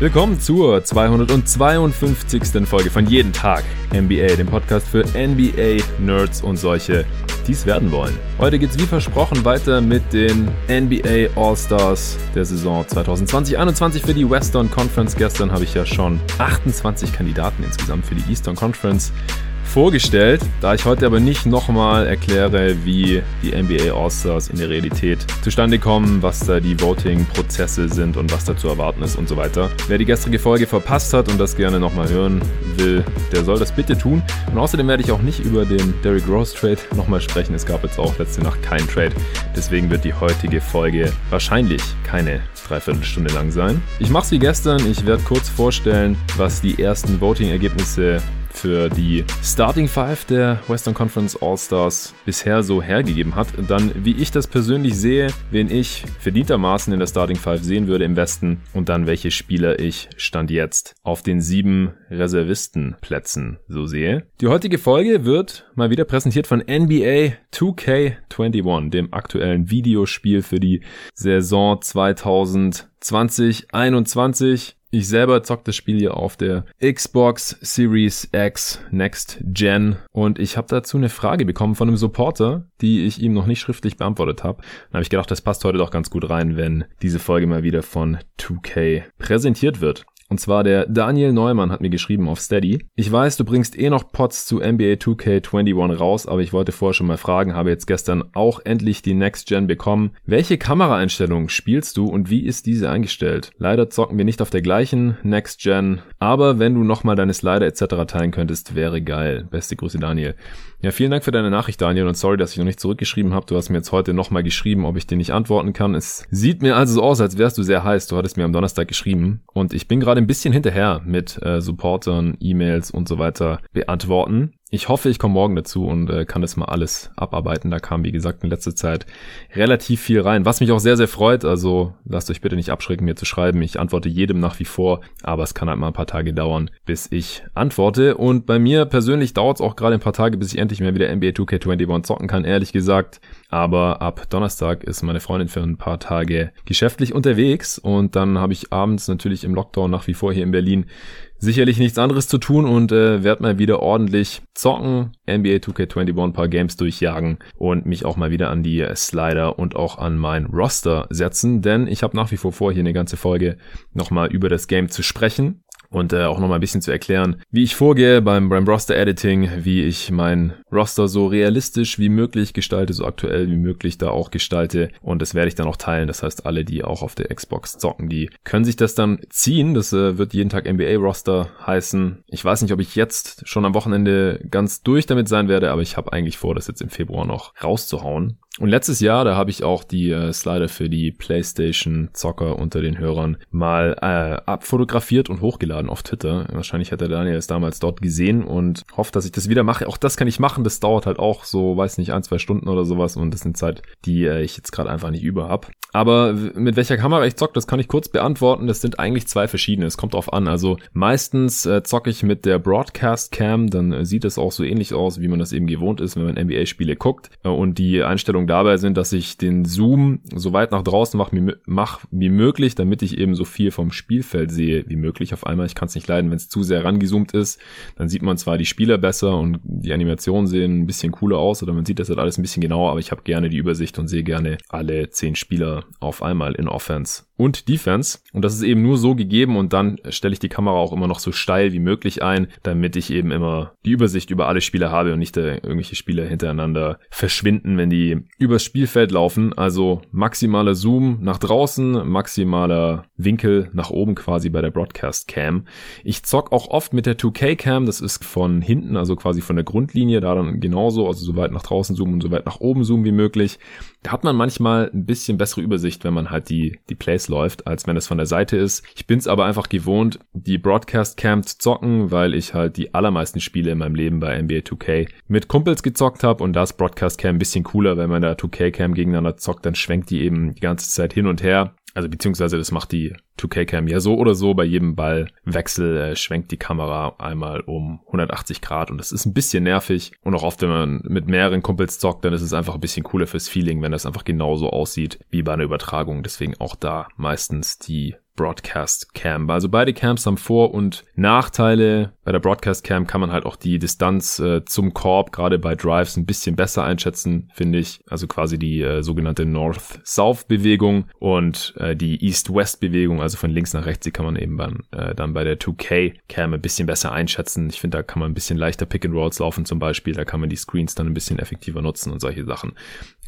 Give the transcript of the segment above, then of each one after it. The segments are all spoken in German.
Willkommen zur 252. Folge von Jeden Tag NBA, dem Podcast für NBA-Nerds und solche, die es werden wollen. Heute geht es wie versprochen weiter mit den NBA All-Stars der Saison 2020-21 für die Western Conference. Gestern habe ich ja schon 28 Kandidaten insgesamt für die Eastern Conference vorgestellt. Da ich heute aber nicht nochmal erkläre, wie die NBA All-Stars in der Realität zustande kommen, was da die Voting-Prozesse sind und was da zu erwarten ist und so weiter. Wer die gestrige Folge verpasst hat und das gerne nochmal hören will, der soll das bitte tun. Und außerdem werde ich auch nicht über den Derrick Rose Trade nochmal sprechen. Es gab jetzt auch letzte Nacht keinen Trade. Deswegen wird die heutige Folge wahrscheinlich keine Dreiviertelstunde lang sein. Ich mache es wie gestern. Ich werde kurz vorstellen, was die ersten Voting-Ergebnisse für die Starting Five der Western Conference All-Stars bisher so hergegeben hat. Dann, wie ich das persönlich sehe, wen ich verdientermaßen in der Starting Five sehen würde im Westen und dann welche Spieler ich Stand jetzt auf den sieben Reservistenplätzen so sehe. Die heutige Folge wird mal wieder präsentiert von NBA 2K21, dem aktuellen Videospiel für die Saison 2020-21. Ich selber zock das Spiel hier auf der Xbox Series X Next Gen und ich habe dazu eine Frage bekommen von einem Supporter, die ich ihm noch nicht schriftlich beantwortet habe. Dann habe ich gedacht, das passt heute doch ganz gut rein, wenn diese Folge mal wieder von 2K präsentiert wird. Und zwar der Daniel Neumann hat mir geschrieben auf Steady. Ich weiß, du bringst eh noch Pots zu NBA 2K21 raus, aber ich wollte vorher schon mal fragen, habe jetzt gestern auch endlich die Next Gen bekommen. Welche Kameraeinstellungen spielst du und wie ist diese eingestellt? Leider zocken wir nicht auf der gleichen Next Gen, aber wenn du nochmal deine Slider etc. teilen könntest, wäre geil. Beste Grüße Daniel. Ja, vielen Dank für deine Nachricht, Daniel, und sorry, dass ich noch nicht zurückgeschrieben habe. Du hast mir jetzt heute nochmal geschrieben, ob ich dir nicht antworten kann. Es sieht mir also so aus, als wärst du sehr heiß. Du hattest mir am Donnerstag geschrieben und ich bin gerade ein bisschen hinterher mit äh, Supportern, E-Mails und so weiter beantworten. Ich hoffe, ich komme morgen dazu und äh, kann das mal alles abarbeiten. Da kam, wie gesagt, in letzter Zeit relativ viel rein, was mich auch sehr, sehr freut. Also lasst euch bitte nicht abschrecken, mir zu schreiben. Ich antworte jedem nach wie vor, aber es kann halt mal ein paar Tage dauern, bis ich antworte. Und bei mir persönlich dauert es auch gerade ein paar Tage, bis ich endlich mehr wieder NBA 2K21 zocken kann, ehrlich gesagt. Aber ab Donnerstag ist meine Freundin für ein paar Tage geschäftlich unterwegs und dann habe ich abends natürlich im Lockdown nach wie vor hier in Berlin sicherlich nichts anderes zu tun und äh, werde mal wieder ordentlich zocken, NBA 2K21 ein paar Games durchjagen und mich auch mal wieder an die Slider und auch an mein Roster setzen, denn ich habe nach wie vor vor, hier eine ganze Folge nochmal über das Game zu sprechen und äh, auch nochmal ein bisschen zu erklären, wie ich vorgehe beim, beim Roster-Editing, wie ich mein Roster so realistisch wie möglich gestalte, so aktuell wie möglich da auch gestalte und das werde ich dann auch teilen. Das heißt, alle, die auch auf der Xbox zocken, die können sich das dann ziehen. Das äh, wird jeden Tag NBA-Roster heißen. Ich weiß nicht, ob ich jetzt schon am Wochenende ganz durch damit sein werde, aber ich habe eigentlich vor, das jetzt im Februar noch rauszuhauen. Und letztes Jahr, da habe ich auch die äh, Slider für die PlayStation-Zocker unter den Hörern mal äh, abfotografiert und hochgeladen auf Twitter. Wahrscheinlich hat der Daniel es damals dort gesehen und hofft, dass ich das wieder mache. Auch das kann ich machen. Das dauert halt auch so, weiß nicht, ein, zwei Stunden oder sowas. Und das sind Zeit, die äh, ich jetzt gerade einfach nicht über hab. Aber mit welcher Kamera ich zocke, das kann ich kurz beantworten. Das sind eigentlich zwei verschiedene. Es kommt drauf an. Also meistens äh, zocke ich mit der Broadcast Cam. Dann äh, sieht es auch so ähnlich aus, wie man das eben gewohnt ist, wenn man NBA-Spiele guckt. Äh, und die Einstellungen dabei sind, dass ich den Zoom so weit nach draußen mache mach wie möglich, damit ich eben so viel vom Spielfeld sehe wie möglich auf einmal. Ich kann es nicht leiden, wenn es zu sehr rangezoomt ist. Dann sieht man zwar die Spieler besser und die Animationen sehen ein bisschen cooler aus oder man sieht das halt alles ein bisschen genauer, aber ich habe gerne die Übersicht und sehe gerne alle zehn Spieler auf einmal in Offense und Defense. Und das ist eben nur so gegeben und dann stelle ich die Kamera auch immer noch so steil wie möglich ein, damit ich eben immer die Übersicht über alle Spieler habe und nicht irgendwelche Spieler hintereinander verschwinden, wenn die übers Spielfeld laufen. Also maximaler Zoom nach draußen, maximaler Winkel nach oben quasi bei der Broadcast Cam. Ich zock auch oft mit der 2K Cam, das ist von hinten, also quasi von der Grundlinie, da dann genauso, also so weit nach draußen zoomen und so weit nach oben zoomen wie möglich. Da hat man manchmal ein bisschen bessere Übersicht, wenn man halt die, die Plays läuft, als wenn es von der Seite ist. Ich bin es aber einfach gewohnt, die Broadcast Cam zu zocken, weil ich halt die allermeisten Spiele in meinem Leben bei NBA 2K mit Kumpels gezockt habe und das Broadcast Cam ein bisschen cooler, wenn man da 2K Cam gegeneinander zockt, dann schwenkt die eben die ganze Zeit hin und her. Also beziehungsweise das macht die 2K-Cam ja so oder so. Bei jedem Ballwechsel äh, schwenkt die Kamera einmal um 180 Grad und das ist ein bisschen nervig. Und auch oft, wenn man mit mehreren Kumpels zockt, dann ist es einfach ein bisschen cooler fürs Feeling, wenn das einfach genauso aussieht wie bei einer Übertragung. Deswegen auch da meistens die Broadcast Cam. Also beide Cams haben Vor- und Nachteile. Bei der Broadcast Cam kann man halt auch die Distanz äh, zum Korb, gerade bei Drives, ein bisschen besser einschätzen, finde ich. Also quasi die äh, sogenannte North-South-Bewegung und äh, die East-West-Bewegung, also von links nach rechts, die kann man eben beim, äh, dann bei der 2K Cam ein bisschen besser einschätzen. Ich finde, da kann man ein bisschen leichter Pick and Rolls laufen zum Beispiel. Da kann man die Screens dann ein bisschen effektiver nutzen und solche Sachen.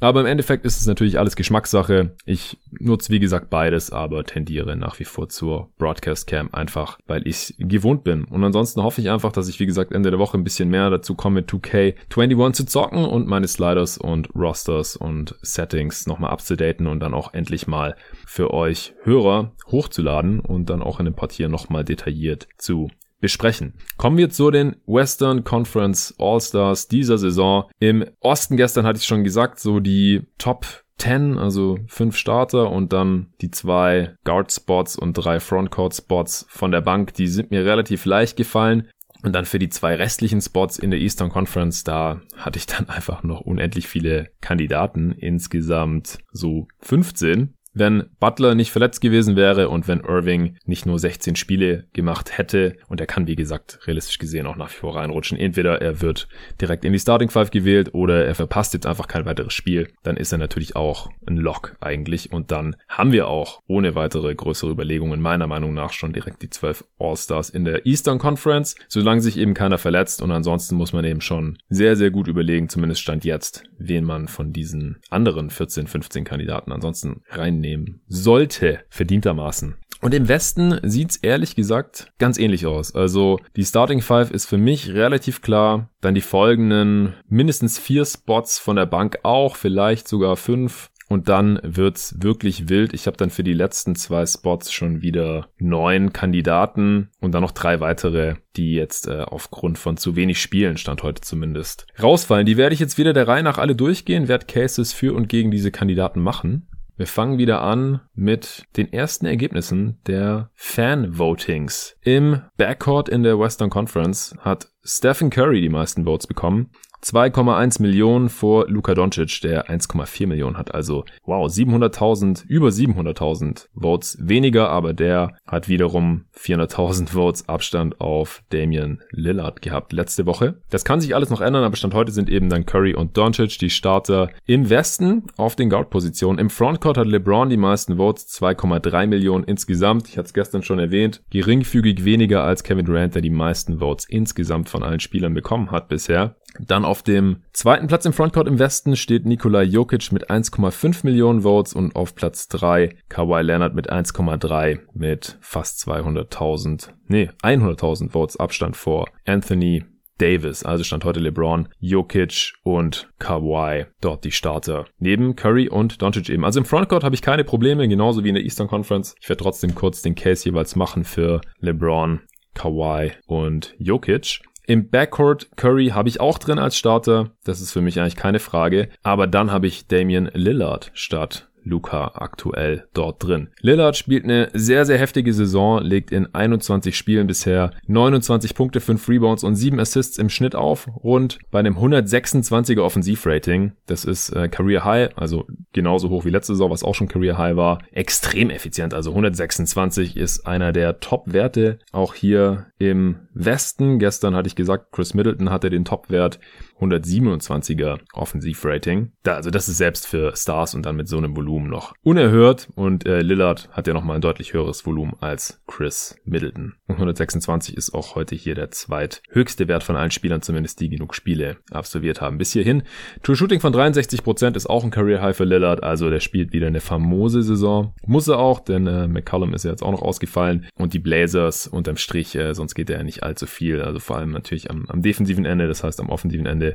Aber im Endeffekt ist es natürlich alles Geschmackssache. Ich nutze, wie gesagt, beides, aber tendiere nach wie vor zur Broadcast Cam einfach, weil ich gewohnt bin. Und ansonsten hoffe ich einfach, dass ich, wie gesagt, Ende der Woche ein bisschen mehr dazu komme, 2K21 zu zocken und meine Sliders und Rosters und Settings nochmal abzudaten und dann auch endlich mal für euch Hörer hochzuladen und dann auch in dem Part hier nochmal detailliert zu besprechen. Kommen wir zu den Western Conference All-Stars dieser Saison. Im Osten gestern hatte ich schon gesagt, so die Top 10, also fünf Starter und dann die zwei Guard-Spots und drei Frontcourt-Spots von der Bank, die sind mir relativ leicht gefallen. Und dann für die zwei restlichen Spots in der Eastern Conference, da hatte ich dann einfach noch unendlich viele Kandidaten, insgesamt so 15 wenn Butler nicht verletzt gewesen wäre und wenn Irving nicht nur 16 Spiele gemacht hätte und er kann, wie gesagt, realistisch gesehen auch nach wie vor reinrutschen. Entweder er wird direkt in die Starting Five gewählt oder er verpasst jetzt einfach kein weiteres Spiel. Dann ist er natürlich auch ein Lock eigentlich und dann haben wir auch ohne weitere größere Überlegungen meiner Meinung nach schon direkt die 12 All-Stars in der Eastern Conference, solange sich eben keiner verletzt und ansonsten muss man eben schon sehr, sehr gut überlegen, zumindest stand jetzt, wen man von diesen anderen 14, 15 Kandidaten ansonsten rein nehmen sollte, verdientermaßen. Und im Westen sieht's ehrlich gesagt ganz ähnlich aus. Also die Starting Five ist für mich relativ klar. Dann die folgenden mindestens vier Spots von der Bank auch, vielleicht sogar fünf. Und dann wird's wirklich wild. Ich habe dann für die letzten zwei Spots schon wieder neun Kandidaten und dann noch drei weitere, die jetzt äh, aufgrund von zu wenig Spielen, stand heute zumindest, rausfallen. Die werde ich jetzt wieder der Reihe nach alle durchgehen, werde Cases für und gegen diese Kandidaten machen. Wir fangen wieder an mit den ersten Ergebnissen der Fan-Votings. Im Backcourt in der Western Conference hat Stephen Curry die meisten Votes bekommen 2,1 Millionen vor Luka Doncic, der 1,4 Millionen hat. Also, wow, 700.000, über 700.000 Votes weniger, aber der hat wiederum 400.000 Votes Abstand auf Damian Lillard gehabt letzte Woche. Das kann sich alles noch ändern, aber Stand heute sind eben dann Curry und Doncic die Starter im Westen auf den Guard-Positionen. Im Frontcourt hat LeBron die meisten Votes, 2,3 Millionen insgesamt. Ich hatte es gestern schon erwähnt, geringfügig weniger als Kevin Durant, der die meisten Votes insgesamt von allen Spielern bekommen hat bisher. Dann auf dem zweiten Platz im Frontcourt im Westen steht Nikola Jokic mit 1,5 Millionen Votes und auf Platz 3 Kawhi Leonard mit 1,3 mit fast 200.000, nee, 100.000 Votes Abstand vor Anthony Davis. Also stand heute LeBron, Jokic und Kawhi dort die Starter. Neben Curry und Doncic eben. Also im Frontcourt habe ich keine Probleme, genauso wie in der Eastern Conference. Ich werde trotzdem kurz den Case jeweils machen für LeBron, Kawhi und Jokic. Im Backcourt Curry habe ich auch drin als Starter. Das ist für mich eigentlich keine Frage. Aber dann habe ich Damian Lillard statt Luca aktuell dort drin. Lillard spielt eine sehr, sehr heftige Saison, legt in 21 Spielen bisher 29 Punkte, 5 Rebounds und 7 Assists im Schnitt auf, rund bei einem 126er Offensivrating. Das ist äh, Career High, also genauso hoch wie letzte Saison, was auch schon Career High war. Extrem effizient, also 126 ist einer der Top-Werte, auch hier im Westen. Gestern hatte ich gesagt, Chris Middleton hatte den Top-Wert 127er Offensivrating. Da, also das ist selbst für Stars und dann mit so einem Volumen noch unerhört. Und äh, Lillard hat ja nochmal ein deutlich höheres Volumen als Chris Middleton. Und 126 ist auch heute hier der zweithöchste Wert von allen Spielern, zumindest die genug Spiele absolviert haben. Bis hierhin. True Shooting von 63% ist auch ein Career High für Lillard. Also der spielt wieder eine famose Saison. Muss er auch, denn äh, McCollum ist ja jetzt auch noch ausgefallen. Und die Blazers unterm Strich, äh, sonst geht er ja nicht allzu viel. Also vor allem natürlich am, am defensiven Ende, das heißt am offensiven Ende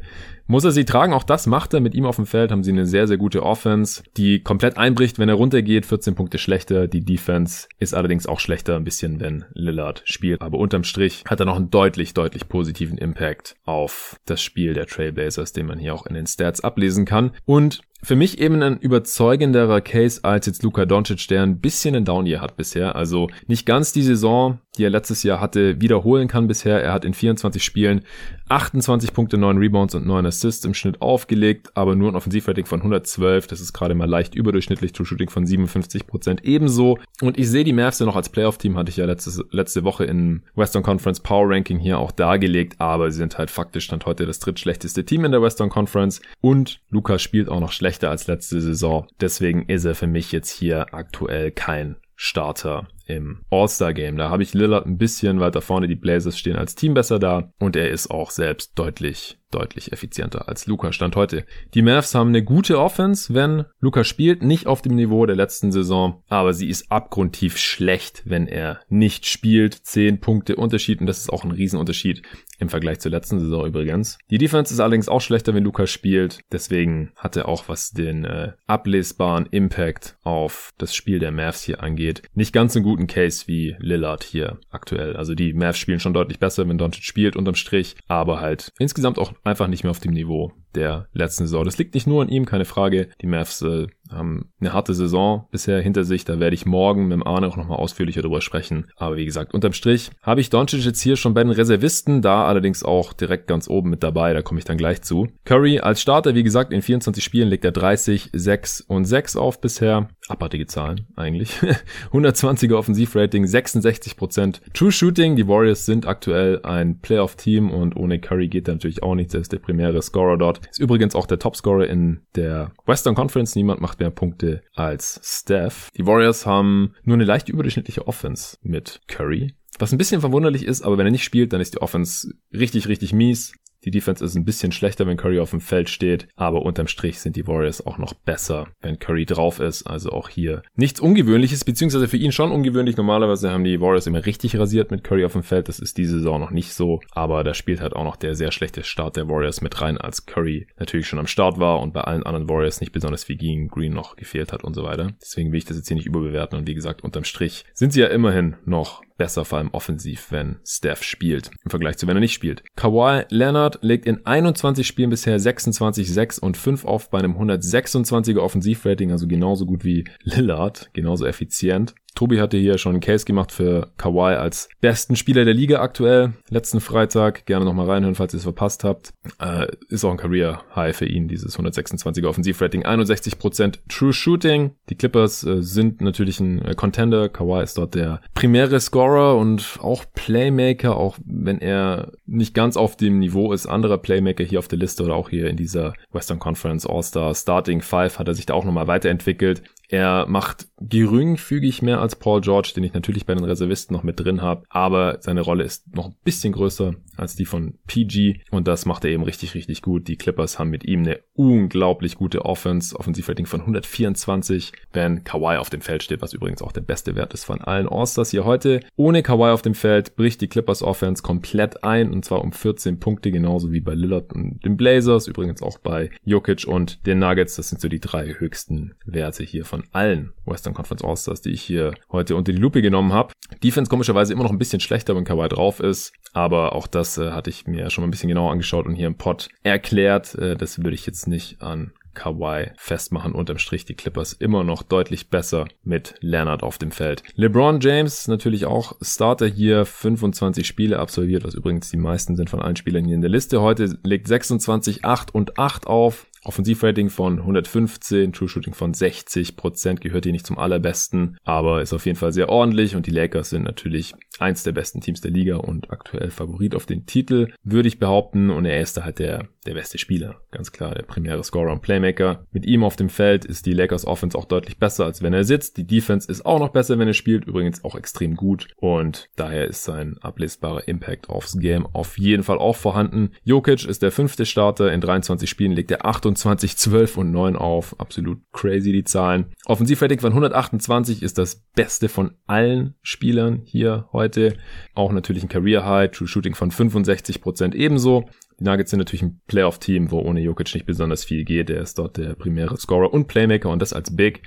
muss er sie tragen. Auch das macht er. Mit ihm auf dem Feld haben sie eine sehr, sehr gute Offense, die komplett einbricht, wenn er runtergeht. 14 Punkte schlechter. Die Defense ist allerdings auch schlechter, ein bisschen, wenn Lillard spielt. Aber unterm Strich hat er noch einen deutlich, deutlich positiven Impact auf das Spiel der Trailblazers, den man hier auch in den Stats ablesen kann. Und für mich eben ein überzeugenderer Case als jetzt Luka Doncic, der ein bisschen ein Down Year hat bisher. Also nicht ganz die Saison, die er letztes Jahr hatte, wiederholen kann bisher. Er hat in 24 Spielen 28 Punkte, 9 Rebounds und 9 Assists im Schnitt aufgelegt, aber nur ein Offensivrating von 112. Das ist gerade mal leicht überdurchschnittlich, True Shooting von 57 Prozent ebenso. Und ich sehe die Mavs ja noch als Playoff-Team, hatte ich ja letzte, letzte Woche in Western Conference Power Ranking hier auch dargelegt, aber sie sind halt faktisch stand heute das drittschlechteste Team in der Western Conference und Lukas spielt auch noch schlechter als letzte Saison. Deswegen ist er für mich jetzt hier aktuell kein Starter im All-Star-Game. Da habe ich Lillard ein bisschen weiter vorne. Die Blazers stehen als Team besser da und er ist auch selbst deutlich, deutlich effizienter als Luca stand heute. Die Mavs haben eine gute Offense, wenn Luca spielt, nicht auf dem Niveau der letzten Saison, aber sie ist abgrundtief schlecht, wenn er nicht spielt. Zehn Punkte Unterschied und das ist auch ein Riesenunterschied im Vergleich zur letzten Saison übrigens. Die Defense ist allerdings auch schlechter, wenn Luca spielt. Deswegen hat er auch, was den äh, ablesbaren Impact auf das Spiel der Mavs hier angeht, nicht ganz so guten Case wie Lillard hier aktuell. Also die Mavs spielen schon deutlich besser, wenn Doncic spielt unterm Strich, aber halt insgesamt auch einfach nicht mehr auf dem Niveau der letzten Saison. Das liegt nicht nur an ihm, keine Frage. Die Mavs äh, haben eine harte Saison bisher hinter sich. Da werde ich morgen mit dem Arne auch nochmal ausführlicher drüber sprechen. Aber wie gesagt, unterm Strich habe ich Doncic jetzt hier schon bei den Reservisten, da allerdings auch direkt ganz oben mit dabei. Da komme ich dann gleich zu. Curry als Starter, wie gesagt, in 24 Spielen legt er 30, 6 und 6 auf bisher. Abartige Zahlen eigentlich. 120er Offensivrating, 66%. True Shooting, die Warriors sind aktuell ein Playoff-Team und ohne Curry geht da natürlich auch nichts. Er ist der primäre Scorer dort. Ist übrigens auch der Topscorer in der Western Conference. Niemand macht mehr Punkte als Steph. Die Warriors haben nur eine leicht überdurchschnittliche Offense mit Curry. Was ein bisschen verwunderlich ist, aber wenn er nicht spielt, dann ist die Offense richtig, richtig mies. Die Defense ist ein bisschen schlechter, wenn Curry auf dem Feld steht, aber unterm Strich sind die Warriors auch noch besser, wenn Curry drauf ist. Also auch hier nichts Ungewöhnliches, beziehungsweise für ihn schon ungewöhnlich. Normalerweise haben die Warriors immer richtig rasiert mit Curry auf dem Feld. Das ist diese Saison noch nicht so, aber da spielt halt auch noch der sehr schlechte Start der Warriors mit rein, als Curry natürlich schon am Start war und bei allen anderen Warriors nicht besonders viel gegen Green noch gefehlt hat und so weiter. Deswegen will ich das jetzt hier nicht überbewerten und wie gesagt, unterm Strich sind sie ja immerhin noch besser, vor allem offensiv, wenn Steph spielt, im Vergleich zu wenn er nicht spielt. Kawhi Leonard legt in 21 Spielen bisher 26, 6 und 5 auf bei einem 126er Offensivrating, also genauso gut wie Lillard, genauso effizient. Tobi hatte hier schon einen Case gemacht für Kawhi als besten Spieler der Liga aktuell. Letzten Freitag. Gerne nochmal reinhören, falls ihr es verpasst habt. Äh, ist auch ein Career High für ihn, dieses 126er Offensivrating. 61% True Shooting. Die Clippers äh, sind natürlich ein äh, Contender. Kawhi ist dort der primäre Scorer und auch Playmaker, auch wenn er nicht ganz auf dem Niveau ist anderer Playmaker hier auf der Liste oder auch hier in dieser Western Conference All-Star Starting Five hat er sich da auch nochmal weiterentwickelt. Er macht geringfügig mehr als Paul George, den ich natürlich bei den Reservisten noch mit drin habe, aber seine Rolle ist noch ein bisschen größer als die von PG und das macht er eben richtig, richtig gut. Die Clippers haben mit ihm eine unglaublich gute Offense, Offensivrating von 124, wenn Kawhi auf dem Feld steht, was übrigens auch der beste Wert ist von allen Allstars hier heute. Ohne Kawhi auf dem Feld bricht die Clippers Offense komplett ein und zwar um 14 Punkte, genauso wie bei Lillard und den Blazers, übrigens auch bei Jokic und den Nuggets. Das sind so die drei höchsten Werte hier von allen Western Conference All-Stars, die ich hier heute unter die Lupe genommen habe. Defense komischerweise immer noch ein bisschen schlechter, wenn Kawhi drauf ist, aber auch das äh, hatte ich mir schon mal ein bisschen genauer angeschaut und hier im Pod erklärt. Äh, das würde ich jetzt nicht an Kawhi festmachen. Unterm Strich die Clippers immer noch deutlich besser mit Leonard auf dem Feld. LeBron James natürlich auch Starter hier, 25 Spiele absolviert, was übrigens die meisten sind von allen Spielern hier in der Liste. Heute legt 26, 8 und 8 auf. Offensivrating von 115, True Shooting von 60 Prozent, gehört hier nicht zum allerbesten, aber ist auf jeden Fall sehr ordentlich und die Lakers sind natürlich eins der besten Teams der Liga und aktuell Favorit auf den Titel, würde ich behaupten. Und er ist da halt der, der beste Spieler. Ganz klar, der primäre Scorer und Playmaker. Mit ihm auf dem Feld ist die Lakers Offense auch deutlich besser, als wenn er sitzt. Die Defense ist auch noch besser, wenn er spielt. Übrigens auch extrem gut. Und daher ist sein ablesbarer Impact aufs Game auf jeden Fall auch vorhanden. Jokic ist der fünfte Starter. In 23 Spielen legt er 28, 12 und 9 auf. Absolut crazy die Zahlen. Offensivrating von 128 ist das beste von allen Spielern hier heute heute. Auch natürlich ein Career High, True Shooting von 65% ebenso. Die Nuggets sind natürlich ein Playoff-Team, wo ohne Jokic nicht besonders viel geht. Er ist dort der primäre Scorer und Playmaker und das als Big.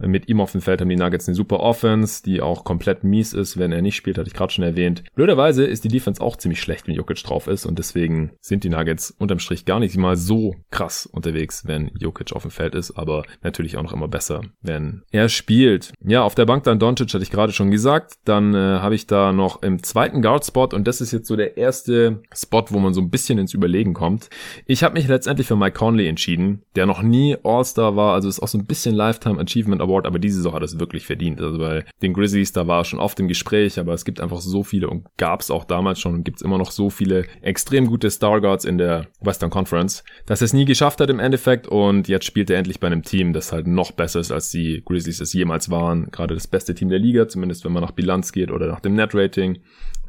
Mit ihm auf dem Feld haben die Nuggets eine super Offense, die auch komplett mies ist, wenn er nicht spielt, hatte ich gerade schon erwähnt. Blöderweise ist die Defense auch ziemlich schlecht, wenn Jokic drauf ist und deswegen sind die Nuggets unterm Strich gar nicht mal so krass unterwegs, wenn Jokic auf dem Feld ist, aber natürlich auch noch immer besser, wenn er spielt. Ja, auf der Bank dann Doncic hatte ich gerade schon gesagt. Dann äh, habe ich da noch im zweiten Guard-Spot und das ist jetzt so der erste Spot, wo man so ein bisschen ins Überlegen kommt. Ich habe mich letztendlich für Mike Conley entschieden, der noch nie All-Star war, also ist auch so ein bisschen Lifetime Achievement Award, aber diese Saison hat es wirklich verdient. Also bei den Grizzlies, da war er schon oft im Gespräch, aber es gibt einfach so viele und gab es auch damals schon und gibt es immer noch so viele extrem gute Star Guards in der Western Conference, dass er es nie geschafft hat im Endeffekt und jetzt spielt er endlich bei einem Team, das halt noch besser ist, als die Grizzlies es jemals waren. Gerade das beste Team der Liga, zumindest wenn man nach Bilanz geht oder nach dem Net-Rating.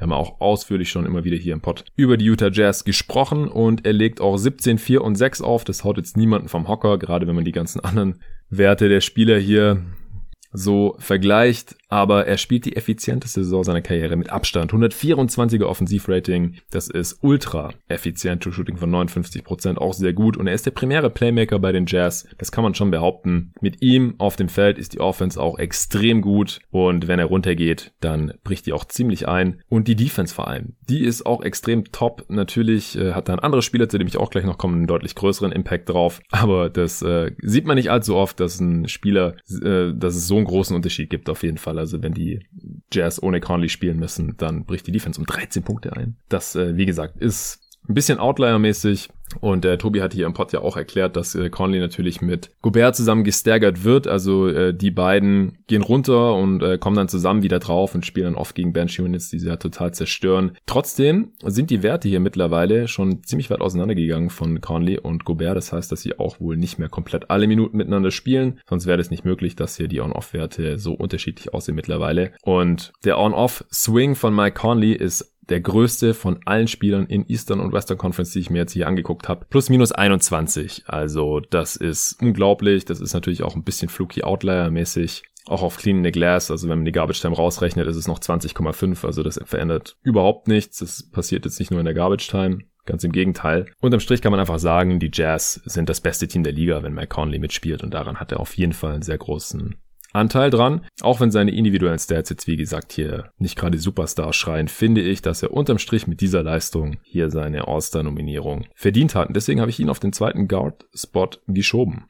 Wir haben auch ausführlich schon immer wieder hier im Pod über die Utah Jazz gesprochen und er legt auch 17, 4 und 6 auf. Das haut jetzt niemanden vom Hocker, gerade wenn man die ganzen anderen Werte der Spieler hier so vergleicht, aber er spielt die effizienteste Saison seiner Karriere mit Abstand. 124er Offensivrating, das ist ultra effizient, True Shooting von 59%, Prozent, auch sehr gut und er ist der primäre Playmaker bei den Jazz, das kann man schon behaupten. Mit ihm auf dem Feld ist die Offense auch extrem gut und wenn er runtergeht, dann bricht die auch ziemlich ein und die Defense vor allem, die ist auch extrem top. Natürlich äh, hat da ein anderer Spieler, zu dem ich auch gleich noch komme, einen deutlich größeren Impact drauf, aber das äh, sieht man nicht allzu oft, dass ein Spieler, äh, dass es so einen großen Unterschied gibt auf jeden Fall. Also wenn die Jazz ohne Conley spielen müssen, dann bricht die Defense um 13 Punkte ein. Das, äh, wie gesagt, ist ein bisschen Outlier-mäßig, und äh, Tobi hat hier im Pod ja auch erklärt, dass äh, Conley natürlich mit Gobert zusammen gestärkert wird. Also äh, die beiden gehen runter und äh, kommen dann zusammen wieder drauf und spielen dann oft gegen Bench Units, die sie ja total zerstören. Trotzdem sind die Werte hier mittlerweile schon ziemlich weit auseinandergegangen von Conley und Gobert. Das heißt, dass sie auch wohl nicht mehr komplett alle Minuten miteinander spielen. Sonst wäre es nicht möglich, dass hier die On-Off-Werte so unterschiedlich aussehen mittlerweile. Und der On-Off-Swing von Mike Conley ist der größte von allen Spielern in Eastern und Western Conference, die ich mir jetzt hier angeguckt habe. Plus minus 21. Also das ist unglaublich. Das ist natürlich auch ein bisschen fluky Outlier-mäßig. Auch auf Clean in the Glass, also wenn man die Garbage Time rausrechnet, ist es noch 20,5. Also das verändert überhaupt nichts. Das passiert jetzt nicht nur in der Garbage Time. Ganz im Gegenteil. Unterm Strich kann man einfach sagen, die Jazz sind das beste Team der Liga, wenn Mike Conley mitspielt und daran hat er auf jeden Fall einen sehr großen Anteil dran. Auch wenn seine individuellen Stats jetzt wie gesagt hier nicht gerade Superstar schreien, finde ich, dass er unterm Strich mit dieser Leistung hier seine All-Star-Nominierung verdient hat. Und deswegen habe ich ihn auf den zweiten Guard-Spot geschoben.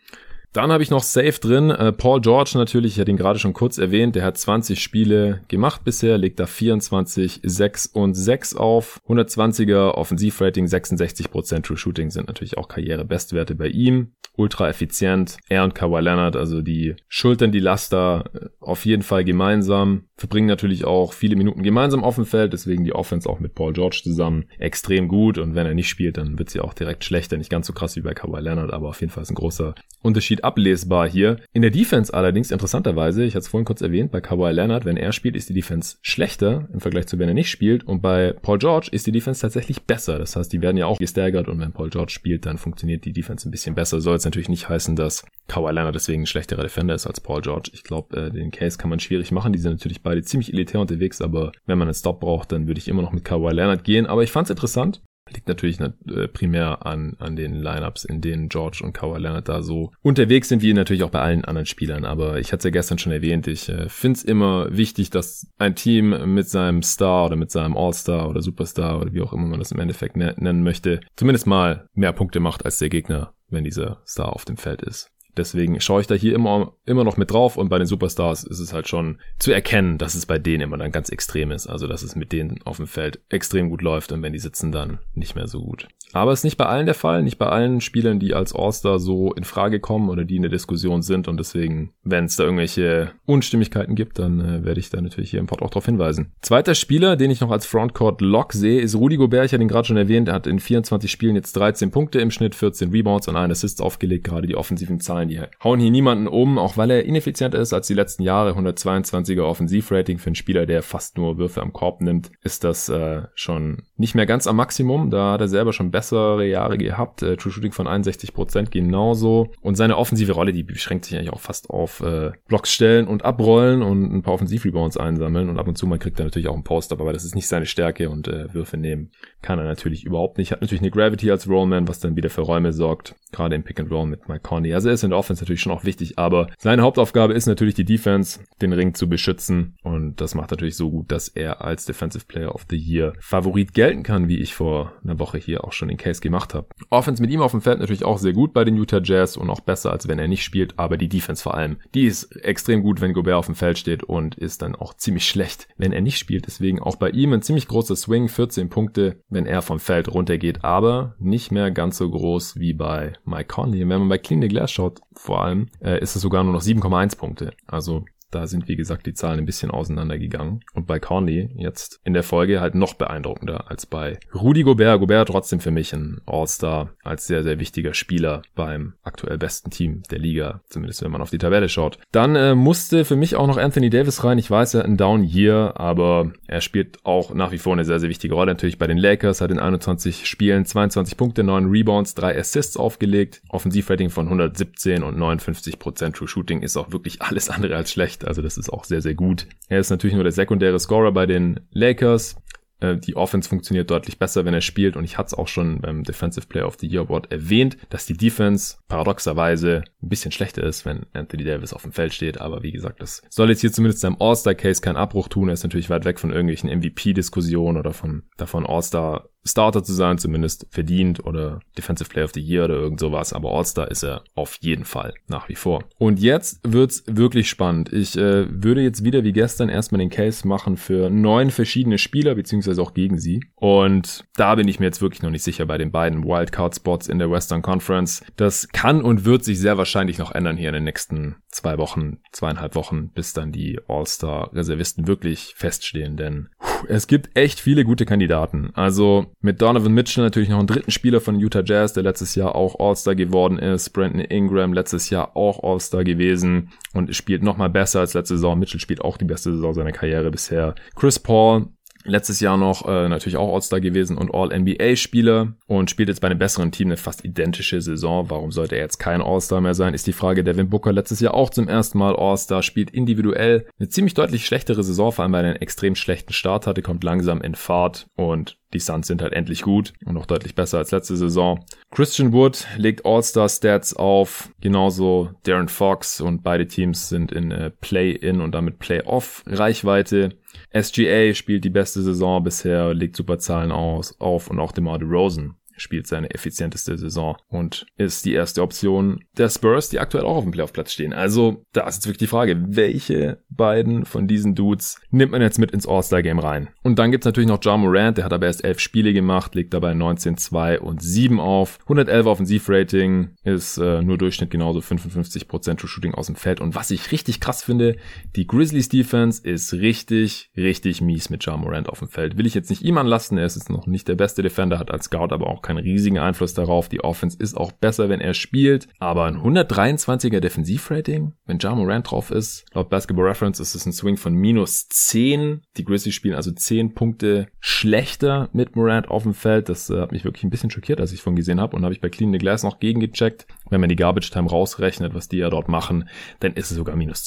Dann habe ich noch Safe drin. Äh, Paul George natürlich, ich hatte ihn gerade schon kurz erwähnt, der hat 20 Spiele gemacht bisher, legt da 24, 6 und 6 auf. 120er Offensivrating, 66% True Shooting sind natürlich auch Karrierebestwerte bei ihm. Ultra effizient. Er und Kawhi Leonard, also die schultern die Laster äh, auf jeden Fall gemeinsam. Verbringen natürlich auch viele Minuten gemeinsam auf dem Feld, deswegen die Offense auch mit Paul George zusammen extrem gut. Und wenn er nicht spielt, dann wird sie auch direkt schlechter. Nicht ganz so krass wie bei Kawhi Leonard, aber auf jeden Fall ist ein großer Unterschied ablesbar hier. In der Defense allerdings, interessanterweise, ich hatte es vorhin kurz erwähnt, bei Kawhi Leonard, wenn er spielt, ist die Defense schlechter im Vergleich zu wenn er nicht spielt. Und bei Paul George ist die Defense tatsächlich besser. Das heißt, die werden ja auch gestaggert und wenn Paul George spielt, dann funktioniert die Defense ein bisschen besser. Soll jetzt natürlich nicht heißen, dass Kawhi Leonard deswegen ein schlechterer Defender ist als Paul George. Ich glaube, äh, den Case kann man schwierig machen. Die sind natürlich beide ziemlich elitär unterwegs, aber wenn man einen Stop braucht, dann würde ich immer noch mit Kawhi Leonard gehen. Aber ich fand es interessant. Liegt natürlich äh, primär an, an den Lineups, in denen George und Kawhi Leonard da so unterwegs sind, wie natürlich auch bei allen anderen Spielern. Aber ich hatte es ja gestern schon erwähnt, ich äh, finde es immer wichtig, dass ein Team mit seinem Star oder mit seinem All-Star oder Superstar oder wie auch immer man das im Endeffekt ne-, nennen möchte, zumindest mal mehr Punkte macht als der Gegner, wenn dieser Star auf dem Feld ist. Deswegen schaue ich da hier immer, immer noch mit drauf und bei den Superstars ist es halt schon zu erkennen, dass es bei denen immer dann ganz extrem ist. Also, dass es mit denen auf dem Feld extrem gut läuft und wenn die sitzen, dann nicht mehr so gut. Aber es ist nicht bei allen der Fall, nicht bei allen Spielern, die als All-Star so in Frage kommen oder die in der Diskussion sind und deswegen, wenn es da irgendwelche Unstimmigkeiten gibt, dann äh, werde ich da natürlich hier im Pod auch darauf hinweisen. Zweiter Spieler, den ich noch als Frontcourt-Lock sehe, ist Rudi Gobert. Ich hatte ihn gerade schon erwähnt, er hat in 24 Spielen jetzt 13 Punkte im Schnitt, 14 Rebounds und einen Assists aufgelegt, gerade die offensiven Zahlen Zahlen, die hauen hier niemanden um, auch weil er ineffizienter ist als die letzten Jahre. 122er Offensivrating für einen Spieler, der fast nur Würfe am Korb nimmt, ist das äh, schon nicht mehr ganz am Maximum. Da hat er selber schon bessere Jahre gehabt. Äh, True Shooting von 61% genauso. Und seine offensive Rolle, die beschränkt sich eigentlich auch fast auf äh, Blocks stellen und abrollen und ein paar Offensivrebounds einsammeln. Und ab und zu mal kriegt er natürlich auch einen Post, aber das ist nicht seine Stärke und äh, Würfe nehmen kann er natürlich überhaupt nicht. Hat natürlich eine Gravity als Rollman, was dann wieder für Räume sorgt. Gerade im Pick and Roll mit Mike Conley. Also er ist in der Offense natürlich schon auch wichtig, aber seine Hauptaufgabe ist natürlich die Defense, den Ring zu beschützen und das macht natürlich so gut, dass er als Defensive Player of the Year Favorit gelten kann, wie ich vor einer Woche hier auch schon den Case gemacht habe. Offense mit ihm auf dem Feld natürlich auch sehr gut bei den Utah Jazz und auch besser, als wenn er nicht spielt, aber die Defense vor allem, die ist extrem gut, wenn Gobert auf dem Feld steht und ist dann auch ziemlich schlecht, wenn er nicht spielt. Deswegen auch bei ihm ein ziemlich großer Swing, 14 Punkte, wenn er vom Feld runtergeht, aber nicht mehr ganz so groß wie bei Mike Conley. Und wenn man bei Clean the Glass schaut, vor allem, äh, ist es sogar nur noch 7,1 Punkte. Also da sind, wie gesagt, die Zahlen ein bisschen auseinandergegangen. Und bei Conley jetzt in der Folge halt noch beeindruckender als bei Rudy Gobert. Gobert trotzdem für mich ein All-Star als sehr, sehr wichtiger Spieler beim aktuell besten Team der Liga. Zumindest wenn man auf die Tabelle schaut. Dann äh, musste für mich auch noch Anthony Davis rein. Ich weiß, er hat ein Down Year, aber er spielt auch nach wie vor eine sehr, sehr wichtige Rolle. Natürlich bei den Lakers hat in 21 Spielen 22 Punkte, 9 Rebounds, 3 Assists aufgelegt. Offensivrating von 117 und 59% True Shooting ist auch wirklich alles andere als schlecht. Also das ist auch sehr, sehr gut. Er ist natürlich nur der sekundäre Scorer bei den Lakers. Äh, die Offense funktioniert deutlich besser, wenn er spielt. Und ich hatte es auch schon beim Defensive Player of the Year Award erwähnt, dass die Defense paradoxerweise ein bisschen schlechter ist, wenn Anthony Davis auf dem Feld steht. Aber wie gesagt, das soll jetzt hier zumindest seinem All-Star-Case keinen Abbruch tun. Er ist natürlich weit weg von irgendwelchen MVP-Diskussionen oder von davon All-Star Starter zu sein, zumindest verdient oder Defensive Player of the Year oder irgend sowas, aber All-Star ist er auf jeden Fall nach wie vor. Und jetzt wird's wirklich spannend. Ich äh, würde jetzt wieder wie gestern erstmal den Case machen für neun verschiedene Spieler, beziehungsweise auch gegen sie. Und da bin ich mir jetzt wirklich noch nicht sicher bei den beiden Wildcard-Spots in der Western Conference. Das kann und wird sich sehr wahrscheinlich noch ändern hier in den nächsten zwei Wochen, zweieinhalb Wochen, bis dann die All-Star-Reservisten wirklich feststehen, denn es gibt echt viele gute Kandidaten. Also mit Donovan Mitchell natürlich noch einen dritten Spieler von Utah Jazz, der letztes Jahr auch All-Star geworden ist. Brandon Ingram letztes Jahr auch All-Star gewesen und spielt nochmal besser als letzte Saison. Mitchell spielt auch die beste Saison seiner Karriere bisher. Chris Paul Letztes Jahr noch äh, natürlich auch All-Star gewesen und All-NBA-Spieler und spielt jetzt bei einem besseren Team eine fast identische Saison. Warum sollte er jetzt kein All-Star mehr sein, ist die Frage. Devin Booker letztes Jahr auch zum ersten Mal All-Star, spielt individuell eine ziemlich deutlich schlechtere Saison, vor allem weil er einen extrem schlechten Start hatte, kommt langsam in Fahrt und die Suns sind halt endlich gut und auch deutlich besser als letzte Saison. Christian Wood legt All-Star-Stats auf, genauso Darren Fox und beide Teams sind in äh, Play-In und damit Play-Off-Reichweite. SGA spielt die beste Saison bisher, legt super Zahlen aus, auf und auch DeMar DeRozan spielt seine effizienteste Saison und ist die erste Option der Spurs, die aktuell auch auf dem Playoff-Platz stehen. Also da ist jetzt wirklich die Frage, welche beiden von diesen Dudes nimmt man jetzt mit ins All-Star-Game rein? Und dann gibt's natürlich noch John Morant, der hat aber erst elf Spiele gemacht, liegt dabei 19, 2 und 7 auf. 111 Offensivrating ist äh, nur Durchschnitt genauso 55% True Shooting aus dem Feld. Und was ich richtig krass finde, die Grizzlies Defense ist richtig, richtig mies mit John Morant auf dem Feld. Will ich jetzt nicht ihm anlasten, er ist jetzt noch nicht der beste Defender, hat als Scout aber auch kein keinen riesigen Einfluss darauf. Die Offense ist auch besser, wenn er spielt. Aber ein 123er Defensivrating, wenn Ja Morant drauf ist, laut Basketball Reference ist es ein Swing von minus 10. Die Grizzlies spielen also 10 Punkte schlechter mit Morant auf dem Feld. Das äh, hat mich wirklich ein bisschen schockiert, als ich von gesehen habe. Und habe ich bei Clean the Glass noch gegengecheckt. Wenn man die Garbage Time rausrechnet, was die ja dort machen, dann ist es sogar minus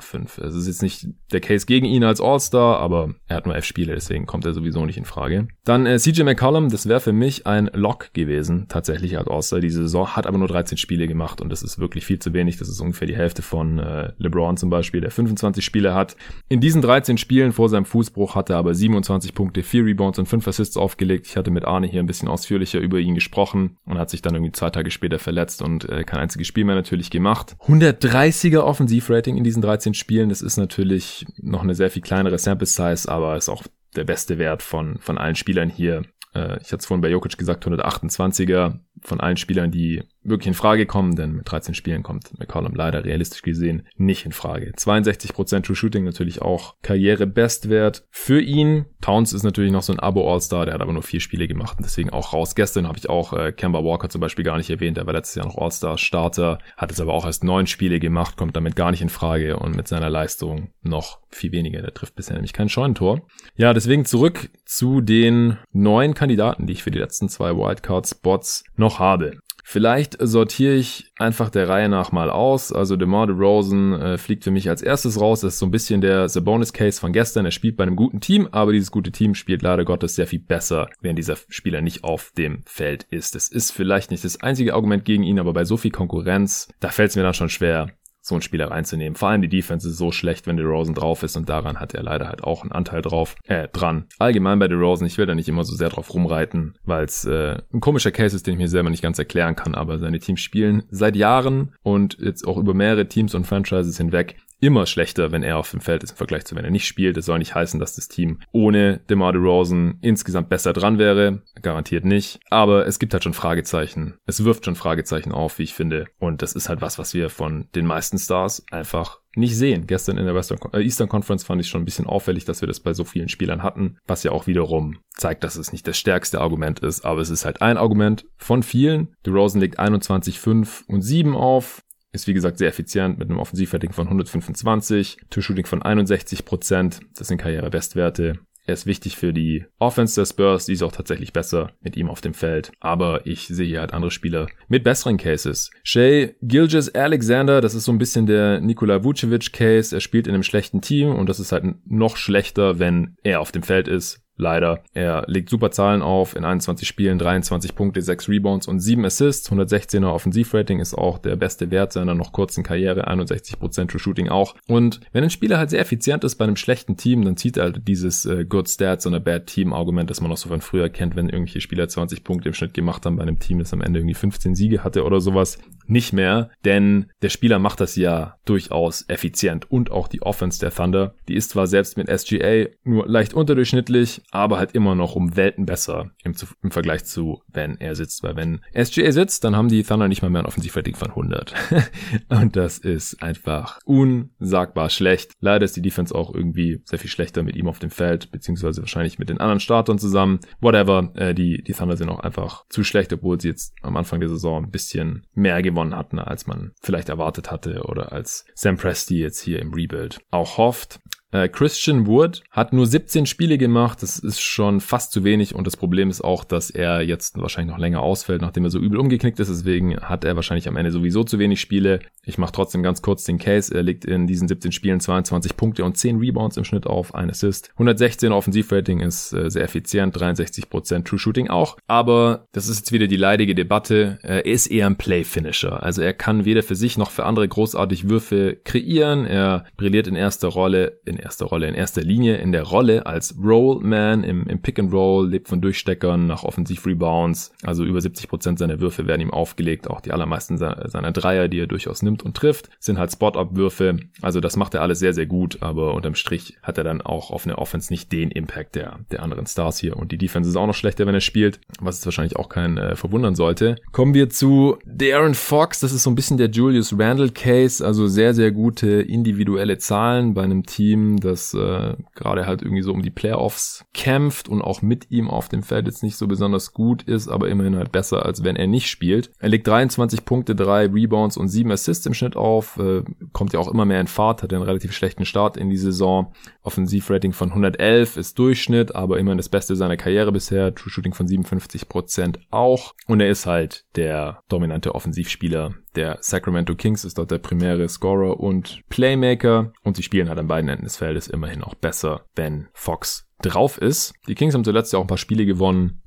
12,5. Es ist jetzt nicht der Case gegen ihn als All-Star, aber er hat nur elf Spiele, deswegen kommt er sowieso nicht in Frage. Dann äh, CJ McCollum, das wäre für mich ein Lock gewesen, tatsächlich als All-Star diese Saison, hat aber nur 13 Spiele gemacht und das ist wirklich viel zu wenig. Das ist ungefähr die Hälfte von äh, LeBron zum Beispiel, der 25 Spiele hat. In diesen 13 Spielen vor seinem Fußbruch hat er aber 27 Punkte, 4 Rebounds und 5 Assists aufgelegt. Ich hatte mit Arne hier ein bisschen ausführlicher über ihn gesprochen und hat sich dann irgendwie zwei Tage später verletzt und äh, kein einziges Spiel mehr natürlich gemacht. 130er Offensivrating in diesen 13 Spielen, das ist natürlich noch eine sehr viel kleinere Sample Size, aber ist auch der beste Wert von, von allen Spielern hier. Äh, ich hatte es vorhin bei Jokic gesagt, 128er von allen Spielern, die wirklich in Frage kommen, denn mit 13 Spielen kommt McCollum leider realistisch gesehen nicht in Frage. 62% True Shooting natürlich auch Karriere-Bestwert für ihn. Towns ist natürlich noch so ein Abo-All-Star, der hat aber nur vier Spiele gemacht und deswegen auch raus. Gestern habe ich auch äh, Kemba Walker zum Beispiel gar nicht erwähnt, der war letztes Jahr noch All-Star-Starter, hat jetzt aber auch erst neun Spiele gemacht, kommt damit gar nicht in Frage und mit seiner Leistung noch viel weniger. Der trifft bisher nämlich kein Scheunentor. Ja, deswegen zurück zu den neuen Kandidaten, die ich für die letzten zwei Wildcard-Spots noch habe. Vielleicht sortiere ich einfach der Reihe nach mal aus. Also DeMar DeRozan äh, fliegt für mich als erstes raus. Das ist so ein bisschen der Sabonis-Case von gestern. Er spielt bei einem guten Team, aber dieses gute Team spielt leider Gottes sehr viel besser, während dieser Spieler nicht auf dem Feld ist. Das ist vielleicht nicht das einzige Argument gegen ihn, aber bei so viel Konkurrenz, da fällt es mir dann schon schwer, so einen Spieler reinzunehmen. Vor allem die Defense ist so schlecht, wenn DeRozan drauf ist und daran hat er leider halt auch einen Anteil drauf, äh, dran. Allgemein bei DeRozan, ich will da nicht immer so sehr drauf rumreiten, weil es äh, ein komischer Case ist, den ich mir selber nicht ganz erklären kann, aber seine Teams spielen seit Jahren und jetzt auch über mehrere Teams und Franchises hinweg immer schlechter, wenn er auf dem Feld ist im Vergleich zu wenn er nicht spielt. Das soll nicht heißen, dass das Team ohne DeMar DeRozan insgesamt besser dran wäre. Garantiert nicht. Aber es gibt halt schon Fragezeichen. Es wirft schon Fragezeichen auf, wie ich finde. Und das ist halt was, was wir von den meisten Stars einfach nicht sehen. Gestern in der Western, äh, Eastern Conference fand ich schon ein bisschen auffällig, dass wir das bei so vielen Spielern hatten, was ja auch wiederum zeigt, dass es nicht das stärkste Argument ist, aber es ist halt ein Argument von vielen. DeRozan legt 21, 5 und 7 auf. Ist wie gesagt sehr effizient mit einem Offensivrating von 125, Two-Shooting von 61%, das sind Karriere-Bestwerte. Er ist wichtig für die Offense der Spurs, die ist auch tatsächlich besser mit ihm auf dem Feld. Aber ich sehe hier halt andere Spieler mit besseren Cases. Shay Gilgis Alexander, das ist so ein bisschen der Nikola Vucevic Case. Er spielt in einem schlechten Team und das ist halt noch schlechter, wenn er auf dem Feld ist leider. Er legt super Zahlen auf, in 21 Spielen 23 Punkte, 6 Rebounds und 7 Assists. 116er Offensivrating ist auch der beste Wert seiner noch kurzen Karriere, 61% True Shooting auch. Und wenn ein Spieler halt sehr effizient ist bei einem schlechten Team, dann zieht er halt dieses äh, Good Stats und a Bad Team Argument, das man noch so von früher kennt, wenn irgendwelche Spieler 20 Punkte im Schnitt gemacht haben bei einem Team, das am Ende irgendwie 15 Siege hatte oder sowas. Nicht mehr, denn der Spieler macht das ja durchaus effizient und auch die Offense der Thunder, die ist zwar selbst mit SGA nur leicht unterdurchschnittlich, aber halt immer noch um Welten besser im, im, Vergleich zu, wenn er sitzt. Weil wenn SGA sitzt, dann haben die Thunder nicht mal mehr ein Offensivrating von 100. und das ist einfach unsagbar schlecht. Leider ist die Defense auch irgendwie sehr viel schlechter mit ihm auf dem Feld, beziehungsweise wahrscheinlich mit den anderen Startern zusammen. Whatever, äh, die, die Thunder sind auch einfach zu schlecht, obwohl sie jetzt am Anfang der Saison ein bisschen mehr gewonnen hatten, als man vielleicht erwartet hatte oder als Sam Presti jetzt hier im Rebuild auch hofft. Äh, Christian Wood hat nur 17 Spiele gemacht. Das ist schon fast zu wenig. Und das Problem ist auch, dass er jetzt wahrscheinlich noch länger ausfällt, nachdem er so übel umgeknickt ist. Deswegen hat er wahrscheinlich am Ende sowieso zu wenig Spiele. Ich mache trotzdem ganz kurz den Case. Er legt in diesen 17 Spielen 22 Punkte und 10 Rebounds im Schnitt auf, ein Assist. 116 Offensivrating ist äh, sehr effizient, 63% True Shooting auch. Aber das ist jetzt wieder die leidige Debatte. Er ist eher ein Play-Finisher. Also er kann weder für sich noch für andere großartig Würfe kreieren. Er brilliert in erster Rolle in erster Rolle, in erster Linie in der Rolle als Rollman im, im Pick and Roll, lebt von Durchsteckern nach Offensiv-Rebounds. Also über 70 Prozent seiner Würfe werden ihm aufgelegt. Auch die allermeisten seiner Dreier, die er durchaus nimmt und trifft, sind halt Spot-Up-Würfe. Also das macht er alles sehr, sehr gut. Aber unterm Strich hat er dann auch auf eine Offense nicht den Impact der, der anderen Stars hier. Und die Defense ist auch noch schlechter, wenn er spielt, was es wahrscheinlich auch keinen äh, verwundern sollte. Kommen wir zu Darren Fox. Das ist so ein bisschen der Julius Randle Case. Also sehr, sehr gute individuelle Zahlen bei einem Team, das äh, gerade halt irgendwie so um die Playoffs kämpft und auch mit ihm auf dem Feld jetzt nicht so besonders gut ist, aber immerhin halt besser, als wenn er nicht spielt. Er legt 23 Punkte, 3 Rebounds und 7 Assists im Schnitt auf, äh, kommt ja auch immer mehr in Fahrt, hat einen relativ schlechten Start in die Saison. Offensivrating von 111 ist Durchschnitt, aber immerhin das Beste seiner Karriere bisher. True Shooting von 57% auch. Und er ist halt der dominante Offensivspieler der Sacramento Kings ist dort der primäre Scorer und Playmaker und sie spielen halt an beiden Enden des Feldes immerhin auch besser, wenn Fox drauf ist. Die Kings haben zuletzt ja auch ein paar Spiele gewonnen,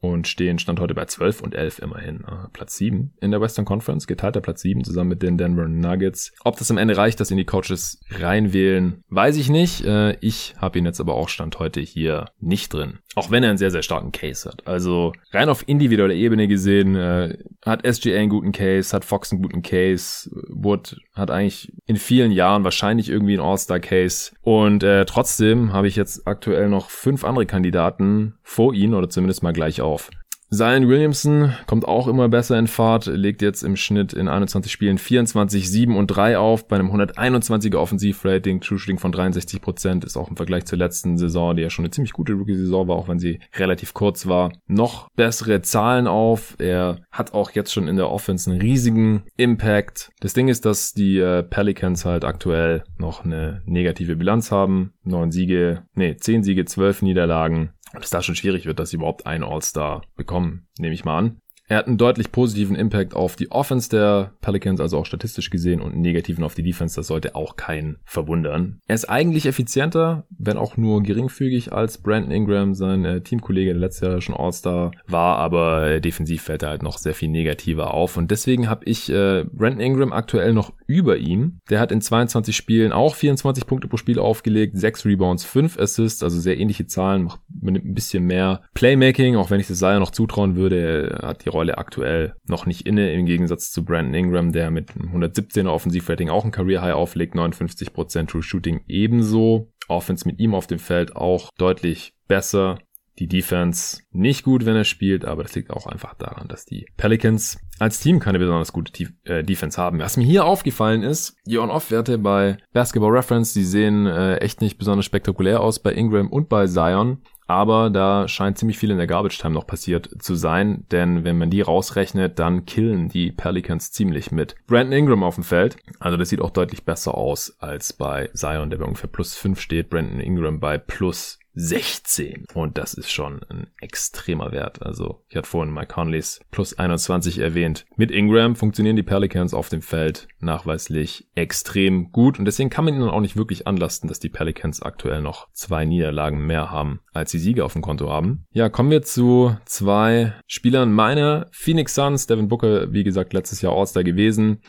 und stehen Stand heute bei 12 und 11 immerhin. Uh, Platz 7 in der Western Conference, geteilter Platz 7 zusammen mit den Denver Nuggets. Ob das am Ende reicht, dass ihn die Coaches reinwählen, weiß ich nicht. Uh, ich habe ihn jetzt aber auch Stand heute hier nicht drin. Auch wenn er einen sehr, sehr starken Case hat. Also rein auf individueller Ebene gesehen uh, hat SGA einen guten Case, hat Fox einen guten Case, Wood hat eigentlich in vielen Jahren wahrscheinlich irgendwie einen All-Star-Case. Und äh, trotzdem habe ich jetzt aktuell noch fünf andere Kandidaten vor ihnen oder zumindest mal gleich auf. Zion Williamson kommt auch immer besser in Fahrt, legt jetzt im Schnitt in 21 Spielen 24, 7 und 3 auf, bei einem 121er Offensivrating, True Shooting von 63%, Prozent ist auch im Vergleich zur letzten Saison, die ja schon eine ziemlich gute Rookie-Saison war, auch wenn sie relativ kurz war, noch bessere Zahlen auf. Er hat auch jetzt schon in der Offense einen riesigen Impact. Das Ding ist, dass die äh, Pelicans halt aktuell noch eine negative Bilanz haben. Neun Siege, nee, zehn Siege, zwölf Niederlagen und es da schon schwierig wird, dass sie überhaupt einen All-Star bekommen, nehme ich mal an. Er hat einen deutlich positiven Impact auf die Offense der Pelicans, also auch statistisch gesehen, und einen negativen auf die Defense. Das sollte auch keinen verwundern. Er ist eigentlich effizienter, wenn auch nur geringfügig als Brandon Ingram, sein äh, Teamkollege, der letztes Jahr schon All-Star war, aber äh, defensiv fällt er halt noch sehr viel negativer auf. Und deswegen habe ich äh, Brandon Ingram aktuell noch über ihm. Der hat in 22 Spielen auch 24 Punkte pro Spiel aufgelegt, 6 Rebounds, 5 Assists, also sehr ähnliche Zahlen, macht mit ein bisschen mehr Playmaking, auch wenn ich das Seier noch zutrauen würde. Er hat die Rolle aktuell noch nicht inne, im Gegensatz zu Brandon Ingram, der mit 117er Offensivrating auch ein Career High auflegt, 59% True Shooting ebenso. Offense mit ihm auf dem Feld auch deutlich besser. Die Defense nicht gut, wenn er spielt, aber das liegt auch einfach daran, dass die Pelicans als Team keine besonders gute äh, Defense haben. Was mir hier aufgefallen ist, die On-Off-Werte bei Basketball Reference, die sehen äh, echt nicht besonders spektakulär aus bei Ingram und bei Zion. Aber da scheint ziemlich viel in der Garbage Time noch passiert zu sein, denn wenn man die rausrechnet, dann killen die Pelicans ziemlich mit Brandon Ingram auf dem Feld. Also das sieht auch deutlich besser aus als bei Zion, der bei ungefähr plus 5 steht. Brandon Ingram bei plus 16. Und das ist schon ein extremer Wert. Also ich hatte vorhin Mike Conleys plus 21 erwähnt. Mit Ingram funktionieren die Pelicans auf dem Feld nachweislich extrem gut. Und deswegen kann man ihnen auch nicht wirklich anlasten, dass die Pelicans aktuell noch zwei Niederlagen mehr haben, als sie Siege auf dem Konto haben. Ja, kommen wir zu zwei Spielern meiner Phoenix Suns. Devin Booker, wie gesagt, letztes Jahr All-Star gewesen.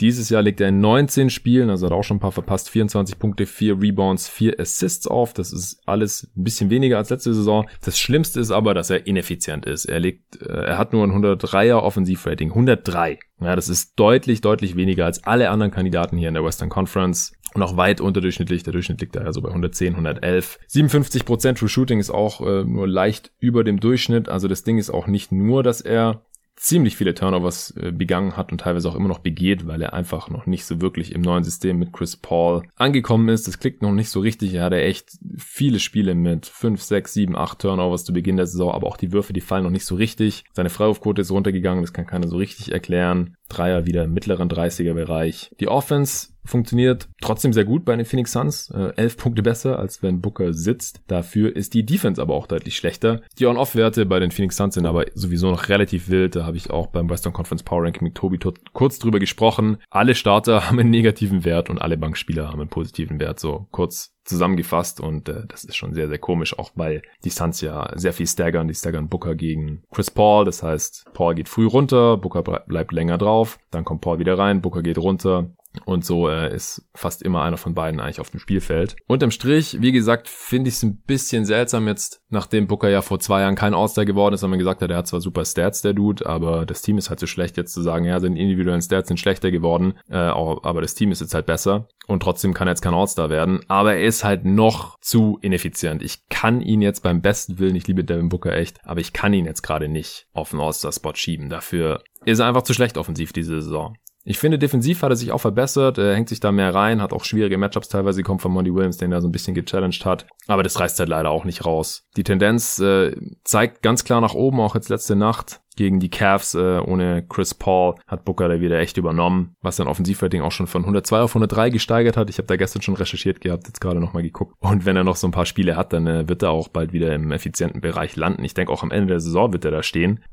Dieses Jahr legt er in 19 Spielen, also hat auch schon ein paar verpasst, 24 Punkte, 4 Rebounds, 4 Assists auf. Das ist alles ein bisschen weniger als letzte Saison. Das Schlimmste ist aber, dass er ineffizient ist. Er legt, äh, er hat nur ein 103er Offensivrating. 103. Ja, das ist deutlich, deutlich weniger als alle anderen Kandidaten hier in der Western Conference und auch weit unterdurchschnittlich. Der Durchschnitt liegt da ja so bei 110, 111. 57% True Shooting ist auch äh, nur leicht über dem Durchschnitt. Also das Ding ist auch nicht nur, dass er ziemlich viele Turnovers äh, begangen hat und teilweise auch immer noch begeht, weil er einfach noch nicht so wirklich im neuen System mit Chris Paul angekommen ist. Das klickt noch nicht so richtig. Er hatte echt viele Spiele mit 5, 6, 7, 8 Turnovers zu Beginn der Saison, aber auch die Würfe, die fallen noch nicht so richtig. Seine Freiwurfquote ist runtergegangen, das kann keiner so richtig erklären. Dreier wieder im mittleren 30er Bereich. Die Offense funktioniert trotzdem sehr gut bei den Phoenix Suns. Äh, elf Punkte besser, als wenn Booker sitzt. Dafür ist die Defense aber auch deutlich schlechter. Die On-Off-Werte bei den Phoenix Suns sind aber sowieso noch relativ wild. Da habe ich auch beim Western Conference Power Ranking mit Tobi kurz drüber gesprochen. Alle Starter haben einen negativen Wert und alle Bankspieler haben einen positiven Wert. So kurz zusammengefasst und äh, das ist schon sehr, sehr komisch, auch weil die Suns ja sehr viel staggern. Die staggern Booker gegen Chris Paul, das heißt, Paul geht früh runter, Booker bleibt länger drauf, dann kommt Paul wieder rein, Booker geht runter, und so äh, ist fast immer einer von beiden eigentlich auf dem Spielfeld. Unterm Strich, wie gesagt, finde ich es ein bisschen seltsam jetzt, nachdem Booker ja vor zwei Jahren kein All-Star geworden ist, haben wir gesagt hat, er hat zwar super Stats, der Dude, aber das Team ist halt so schlecht, jetzt zu sagen, ja, seine individuellen Stats sind schlechter geworden, äh, aber das Team ist jetzt halt besser. Und trotzdem kann er jetzt kein All-Star werden. Aber er ist halt noch zu ineffizient. Ich kann ihn jetzt beim besten Willen, ich liebe Devin Booker echt, aber ich kann ihn jetzt gerade nicht auf den All-Star-Spot schieben. Dafür ist er einfach zu schlecht offensiv diese Saison. Ich finde, defensiv hat er sich auch verbessert, er hängt sich da mehr rein, hat auch schwierige Matchups teilweise, kommt von Monty Williams, den er so ein bisschen gechallenged hat. Aber das reißt halt leider auch nicht raus. Die Tendenz äh, zeigt ganz klar nach oben, auch jetzt letzte Nacht gegen die Cavs äh, ohne Chris Paul hat Booker da wieder echt übernommen, was sein Offensivrating auch schon von 102 auf 103 gesteigert hat. Ich habe da gestern schon recherchiert gehabt, jetzt gerade nochmal geguckt. Und wenn er noch so ein paar Spiele hat, dann äh, wird er auch bald wieder im effizienten Bereich landen. Ich denke auch am Ende der Saison wird er da stehen.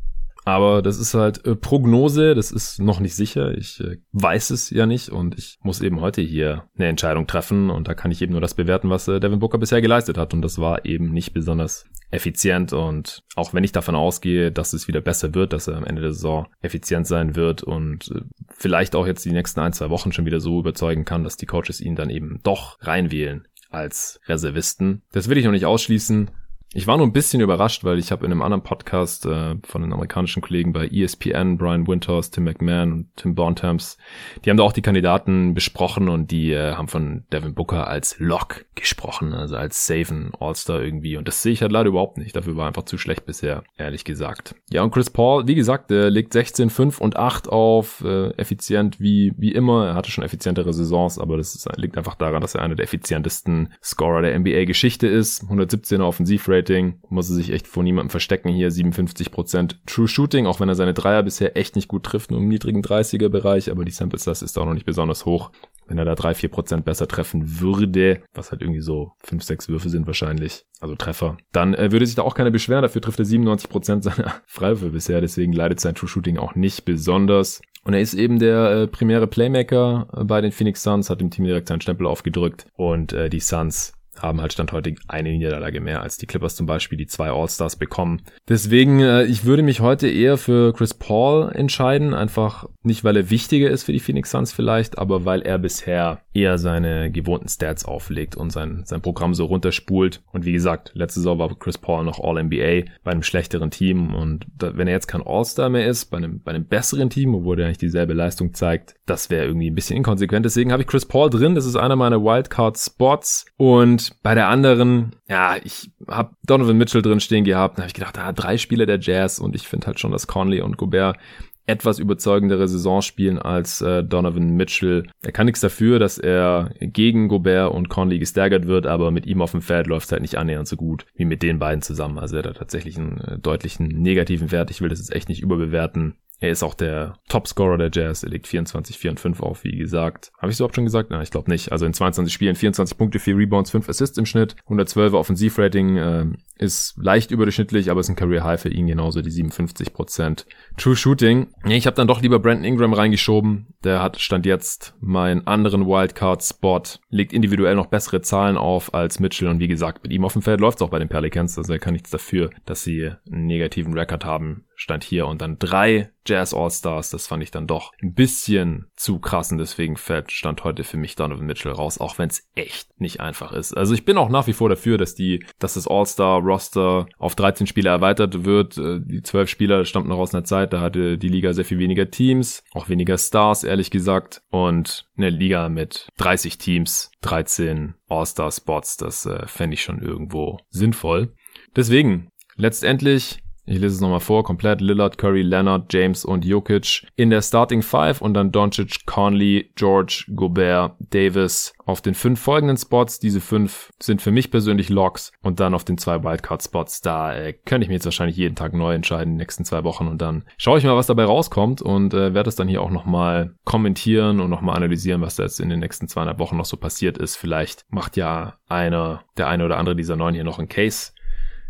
Aber das ist halt äh, Prognose, das ist noch nicht sicher. Ich äh, weiß es ja nicht und ich muss eben heute hier eine Entscheidung treffen und da kann ich eben nur das bewerten, was äh, Devin Booker bisher geleistet hat und das war eben nicht besonders effizient und auch wenn ich davon ausgehe, dass es wieder besser wird, dass er am Ende der Saison effizient sein wird und äh, vielleicht auch jetzt die nächsten ein, zwei Wochen schon wieder so überzeugen kann, dass die Coaches ihn dann eben doch reinwählen als Reservisten. Das will ich noch nicht ausschließen. Ich war nur ein bisschen überrascht, weil ich habe in einem anderen Podcast äh, von den amerikanischen Kollegen bei ESPN, Brian Winters, Tim McMahon und Tim Bontemps, die haben da auch die Kandidaten besprochen und die äh, haben von Devin Booker als Lock gesprochen, also als Saven All-Star irgendwie. Und das sehe ich halt leider überhaupt nicht. Dafür war einfach zu schlecht bisher, ehrlich gesagt. Ja, und Chris Paul, wie gesagt, der legt 16, 5 und 8 auf, äh, effizient wie, wie immer. Er hatte schon effizientere Saisons, aber das ist, liegt einfach daran, dass er einer der effizientesten Scorer der NBA-Geschichte ist. 117er Offensivrate Rating, muss er sich echt vor niemandem verstecken hier, 57% True Shooting, auch wenn er seine Dreier bisher echt nicht gut trifft, nur im niedrigen 30er Bereich, aber die Sample Size ist auch noch nicht besonders hoch. wenn er da drei, vier Prozent besser treffen würde, was halt irgendwie so fünf, sechs Würfe sind wahrscheinlich, also Treffer, dann äh, würde sich da auch keiner beschweren. Dafür trifft er 97 Prozent seiner Freiwürfe bisher, deswegen leidet sein True Shooting auch nicht besonders. Und er ist eben der äh, primäre Playmaker bei den Phoenix Suns, hat dem Team direkt seinen Stempel aufgedrückt und äh, die Suns haben halt Stand heute eine Niederlage mehr als die Clippers zum Beispiel, die zwei All-Stars bekommen. Deswegen, äh, ich würde mich heute eher für Chris Paul entscheiden, einfach nicht, weil er wichtiger ist für die Phoenix Suns vielleicht, aber weil er bisher eher seine gewohnten Stats auflegt und sein, sein Programm so runterspult. Und wie gesagt, letzte Saison war Chris Paul noch All-NBA bei einem schlechteren Team und da, wenn er jetzt kein All-Star mehr ist, bei einem, bei einem besseren Team, obwohl er eigentlich dieselbe Leistung zeigt, das wäre irgendwie ein bisschen inkonsequent. Deswegen habe ich Chris Paul drin, das ist einer meiner Wildcard-Spots und bei der anderen, ja, ich habe Donovan Mitchell drin stehen gehabt. Da habe ich gedacht, ah, drei Spieler der Jazz und ich finde halt schon, dass Conley und Gobert etwas überzeugendere Saison spielen als äh, Donovan Mitchell. Er kann nichts dafür, dass er gegen Gobert und Conley gestärkert wird, aber mit ihm auf dem Feld läuft es halt nicht annähernd so gut wie mit den beiden zusammen. Also er hat tatsächlich einen äh, deutlichen negativen Wert. Ich will das jetzt echt nicht überbewerten. Er ist auch der Topscorer der Jazz. Er legt 24, 4 und 5 auf, wie gesagt. Habe ich so überhaupt schon gesagt? Nein, ich glaube nicht. Also in 22 Spielen 24 Punkte, 4 Rebounds, 5 Assists im Schnitt. 112 Offensivrating äh, ist leicht überdurchschnittlich, aber ist ein Career High für ihn genauso, die 57%. True Shooting. Ich habe dann doch lieber Brandon Ingram reingeschoben. Der hat Stand jetzt meinen anderen Wildcard-Spot. Legt individuell noch bessere Zahlen auf als Mitchell. Und wie gesagt, mit ihm auf dem Feld läuft es auch bei den Pelicans. Also er kann nichts dafür, dass sie einen negativen Rekord haben stand hier und dann drei Jazz All-Stars. Das fand ich dann doch ein bisschen zu krass und deswegen fällt stand heute für mich Donovan Mitchell raus, auch wenn es echt nicht einfach ist. Also ich bin auch nach wie vor dafür, dass die, dass das All-Star-Roster auf 13 Spieler erweitert wird. Äh, die 12 Spieler stammten noch aus einer Zeit, da hatte die Liga sehr viel weniger Teams, auch weniger Stars, ehrlich gesagt. Und eine Liga mit 30 Teams, 13 All-Star-Spots, das äh, fände ich schon irgendwo sinnvoll. Deswegen, letztendlich ich lese es nochmal vor, komplett. Lillard, Curry, Leonard, James und Jokic. In der Starting Five und dann Doncic, Conley, George, Gobert, Davis. Auf den fünf folgenden Spots. Diese fünf sind für mich persönlich Locks. Und dann auf den zwei Wildcard-Spots. Da äh, könnte ich mir jetzt wahrscheinlich jeden Tag neu entscheiden, in den nächsten zwei Wochen. Und dann schaue ich mal, was dabei rauskommt und äh, werde es dann hier auch nochmal kommentieren und nochmal analysieren, was da jetzt in den nächsten zweieinhalb Wochen noch so passiert ist. Vielleicht macht ja einer, der eine oder andere dieser neun hier noch einen Case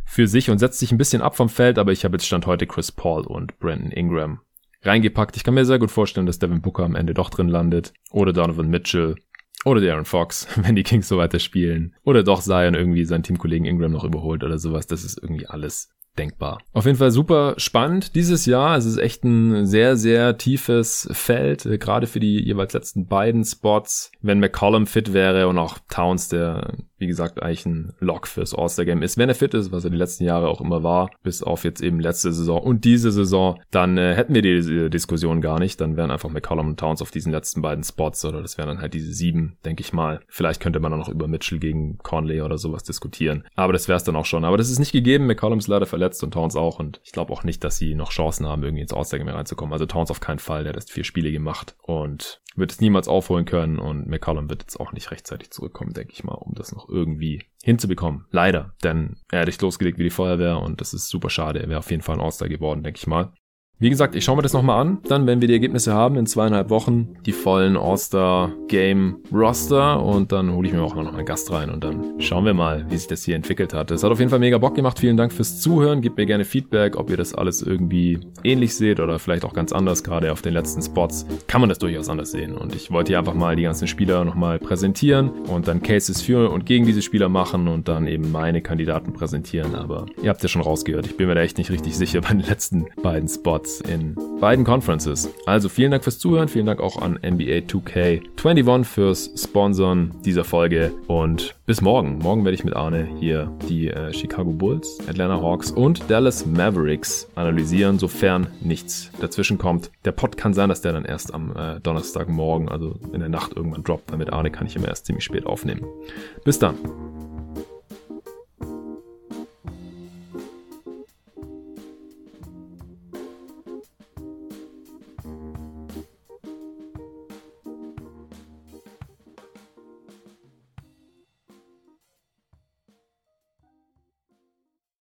für sich und setzt sich ein bisschen ab vom Feld, aber ich habe jetzt Stand heute Chris Paul und Brandon Ingram reingepackt. Ich kann mir sehr gut vorstellen, dass Devin Booker am Ende doch drin landet. Oder Donovan Mitchell. Oder Darren Fox, wenn die Kings so weiter spielen. Oder doch Zion irgendwie seinen Teamkollegen Ingram noch überholt oder sowas. Das ist irgendwie alles denkbar. Auf jeden Fall super spannend dieses Jahr. Es ist echt ein sehr, sehr tiefes Feld, äh, gerade für die jeweils letzten beiden Spots. Wenn McCollum fit wäre und auch Towns, der wie gesagt, eigentlich ein Lock fürs All-Star-Game ist. Wenn er fit ist, was er die letzten Jahre auch immer war, bis auf jetzt eben letzte Saison und diese Saison, dann äh, hätten wir die Diskussion gar nicht. Dann wären einfach McCollum und Towns auf diesen letzten beiden Spots oder das wären dann halt diese sieben, denke ich mal. Vielleicht könnte man dann noch über Mitchell gegen Conley oder sowas diskutieren. Aber das wäre es dann auch schon. Aber das ist nicht gegeben. McCollum ist leider verletzt und Towns auch und ich glaube auch nicht, dass sie noch Chancen haben, irgendwie ins All-Star-Game reinzukommen. Also Towns auf keinen Fall, der hat erst vier Spiele gemacht und wird es niemals aufholen können und McCollum wird jetzt auch nicht rechtzeitig zurückkommen, denke ich mal, um das noch irgendwie hinzubekommen. Leider, denn er hat nicht losgelegt wie die Feuerwehr und das ist super schade. Er wäre auf jeden Fall ein All-Star geworden, denke ich mal. Wie gesagt, ich schaue mir das nochmal an. Dann, wenn wir die Ergebnisse haben, in zweieinhalb Wochen die vollen All-Star-Game-Roster und dann hole ich mir auch noch einen Gast rein und dann schauen wir mal, wie sich das hier entwickelt hat. Es hat auf jeden Fall mega Bock gemacht. Vielen Dank fürs Zuhören. Gebt mir gerne Feedback, ob ihr das alles irgendwie ähnlich seht oder vielleicht auch ganz anders. Gerade auf den letzten Spots kann man das durchaus anders sehen. Und ich wollte hier einfach mal die ganzen Spieler nochmal präsentieren und dann Cases für und gegen diese Spieler machen und dann eben meine Kandidaten präsentieren. Aber ihr habt ja schon rausgehört. Ich bin mir da echt nicht richtig sicher bei den letzten beiden Spots in beiden Conferences. Also vielen Dank fürs Zuhören, vielen Dank auch an NBA 2K21 fürs Sponsoren dieser Folge und bis morgen. Morgen werde ich mit Arne hier die äh, Chicago Bulls, Atlanta Hawks und Dallas Mavericks analysieren, sofern nichts dazwischen kommt. Der Pod kann sein, dass der dann erst am äh, Donnerstagmorgen, also in der Nacht irgendwann droppt, weil mit Arne kann ich immer erst ziemlich spät aufnehmen. Bis dann.